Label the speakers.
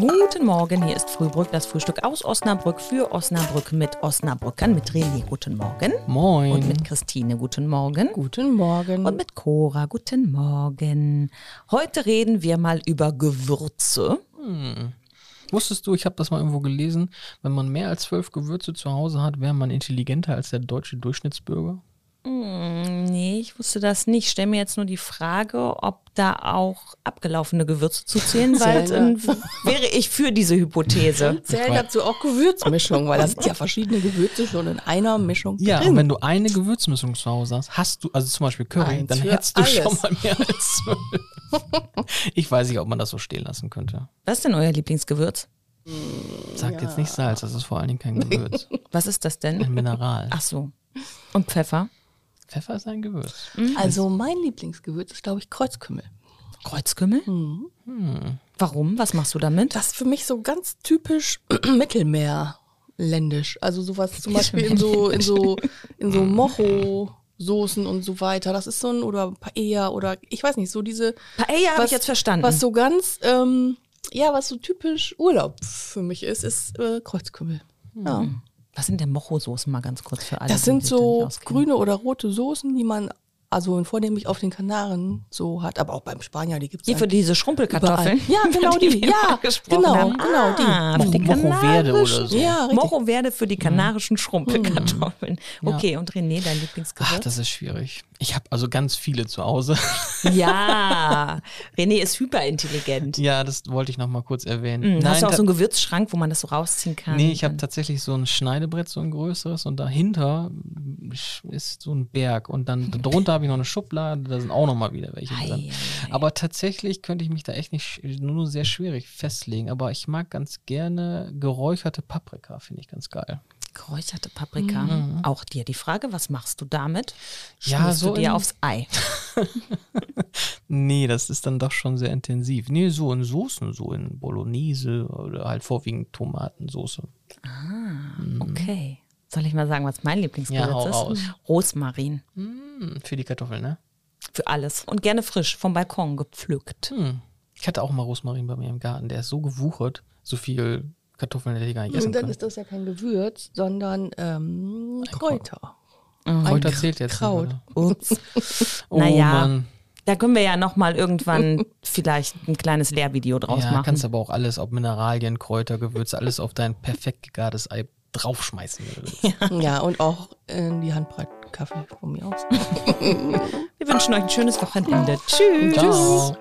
Speaker 1: Guten Morgen, hier ist Frühbrück, das Frühstück aus Osnabrück für Osnabrück mit Osnabrückern, mit René, guten Morgen.
Speaker 2: Moin.
Speaker 1: Und mit Christine, guten Morgen.
Speaker 3: Guten Morgen.
Speaker 1: Und mit Cora, guten Morgen. Heute reden wir mal über Gewürze.
Speaker 2: Wusstest du, ich habe das mal irgendwo gelesen, wenn man mehr als zwölf Gewürze zu Hause hat, wäre man intelligenter als der deutsche Durchschnittsbürger?
Speaker 1: Hm, nee, ich wusste das nicht. Ich stelle mir jetzt nur die Frage, ob da auch abgelaufene Gewürze zu zählen, weil dann wäre ich für diese Hypothese.
Speaker 3: Zählen dazu auch Gewürzmischung, weil da sind ja verschiedene Gewürze schon in einer Mischung
Speaker 2: Ja,
Speaker 3: drin.
Speaker 2: und wenn du eine Gewürzmischung zu Hause hast, hast du, also zum Beispiel Curry,
Speaker 3: Eins
Speaker 2: dann hättest du
Speaker 3: alles.
Speaker 2: schon mal mehr als zwölf. ich weiß nicht, ob man das so stehen lassen könnte.
Speaker 1: Was ist denn euer Lieblingsgewürz?
Speaker 2: Sagt jetzt nicht Salz, das ist vor allen Dingen kein Gewürz.
Speaker 1: Was ist das denn?
Speaker 2: Ein Mineral.
Speaker 1: Ach so. Und Pfeffer?
Speaker 2: Pfeffer ist ein Gewürz.
Speaker 3: also mein Lieblingsgewürz ist, glaube ich, Kreuzkümmel.
Speaker 1: Kreuzkümmel? Warum? Was machst du damit?
Speaker 3: Das ist für mich so ganz typisch mittelmeerländisch. Also sowas zum Beispiel in so, in so, in so Mocho-Soßen und so weiter. Das ist so ein, oder Paella oder ich weiß nicht, so diese.
Speaker 1: Paella habe
Speaker 3: was-
Speaker 1: ich jetzt verstanden.
Speaker 3: Was so ganz, ähm, ja, was so typisch Urlaub für mich ist, ist äh, Kreuzkümmel. Ja.
Speaker 1: Was sind denn Mocho-Soßen mal ganz kurz für alle?
Speaker 3: Das sind so grüne oder rote Soßen, die man also vornehmlich auf den Kanaren so hat, aber auch beim Spanier, die gibt es
Speaker 1: Hier für diese Schrumpelkartoffeln.
Speaker 3: Ja, genau die.
Speaker 1: wir
Speaker 3: Ja, genau,
Speaker 1: haben.
Speaker 3: genau die.
Speaker 1: Ah,
Speaker 2: Mocho,
Speaker 1: die
Speaker 2: Mocho Verde oder so.
Speaker 3: Ja, richtig.
Speaker 1: Mocho Verde für die kanarischen Schrumpelkartoffeln. Okay, und René, dein
Speaker 2: Ach,
Speaker 1: Lieblingsgewürz?
Speaker 2: das ist schwierig. Ich habe also ganz viele zu Hause.
Speaker 1: ja, René ist hyperintelligent.
Speaker 2: ja, das wollte ich noch mal kurz erwähnen.
Speaker 1: Hm, Hast du auch so einen Gewürzschrank, wo man das so rausziehen kann?
Speaker 2: Nee, ich habe tatsächlich so ein Schneidebrett, so ein größeres und dahinter ist so ein Berg und dann drunter habe ich noch eine Schublade, da sind auch noch mal wieder welche
Speaker 1: Ei,
Speaker 2: drin.
Speaker 1: ei.
Speaker 2: Aber tatsächlich könnte ich mich da echt nicht, nur sehr schwierig festlegen, aber ich mag ganz gerne geräucherte Paprika, finde ich ganz geil.
Speaker 1: Geräucherte Paprika. Auch dir die Frage, was machst du damit?
Speaker 2: Ja,
Speaker 1: Schmierst
Speaker 2: so
Speaker 1: du dir aufs Ei.
Speaker 2: Nee, das ist dann doch schon sehr intensiv. Nee, so in Soßen, so in Bolognese oder halt vorwiegend Tomatensoße.
Speaker 1: Okay. Soll ich mal sagen, was mein Lieblingsgewürz
Speaker 2: Ja, hau
Speaker 1: ist?
Speaker 2: raus.
Speaker 1: Rosmarin.
Speaker 2: Hm, für die Kartoffeln, ne?
Speaker 1: Für alles. Und gerne frisch, vom Balkon gepflückt.
Speaker 2: Hm. Ich hatte auch mal Rosmarin bei mir im Garten, der ist so gewuchert, so viel Kartoffeln hätte ich gar nicht essen
Speaker 3: Und dann
Speaker 2: können.
Speaker 3: ist das ja kein Gewürz, sondern ähm, Kräuter.
Speaker 2: Kräuter
Speaker 3: Ein
Speaker 2: zählt jetzt
Speaker 3: Kraut.
Speaker 2: nicht,
Speaker 1: Ups.
Speaker 2: Oh
Speaker 1: naja,
Speaker 2: Mann.
Speaker 1: da können wir ja nochmal irgendwann vielleicht ein kleines Lehrvideo draus
Speaker 2: Ja,
Speaker 1: machen.
Speaker 2: kannst aber auch alles, ob Mineralien, Kräuter, Gewürze, alles auf dein perfekt gegartes Ei draufschmeißen. du willst.
Speaker 3: Ja, und auch in die Handbreit Kaffee von mir aus.
Speaker 1: Wir wünschen euch ein schönes Wochenende. Tschüss.
Speaker 2: Ciao.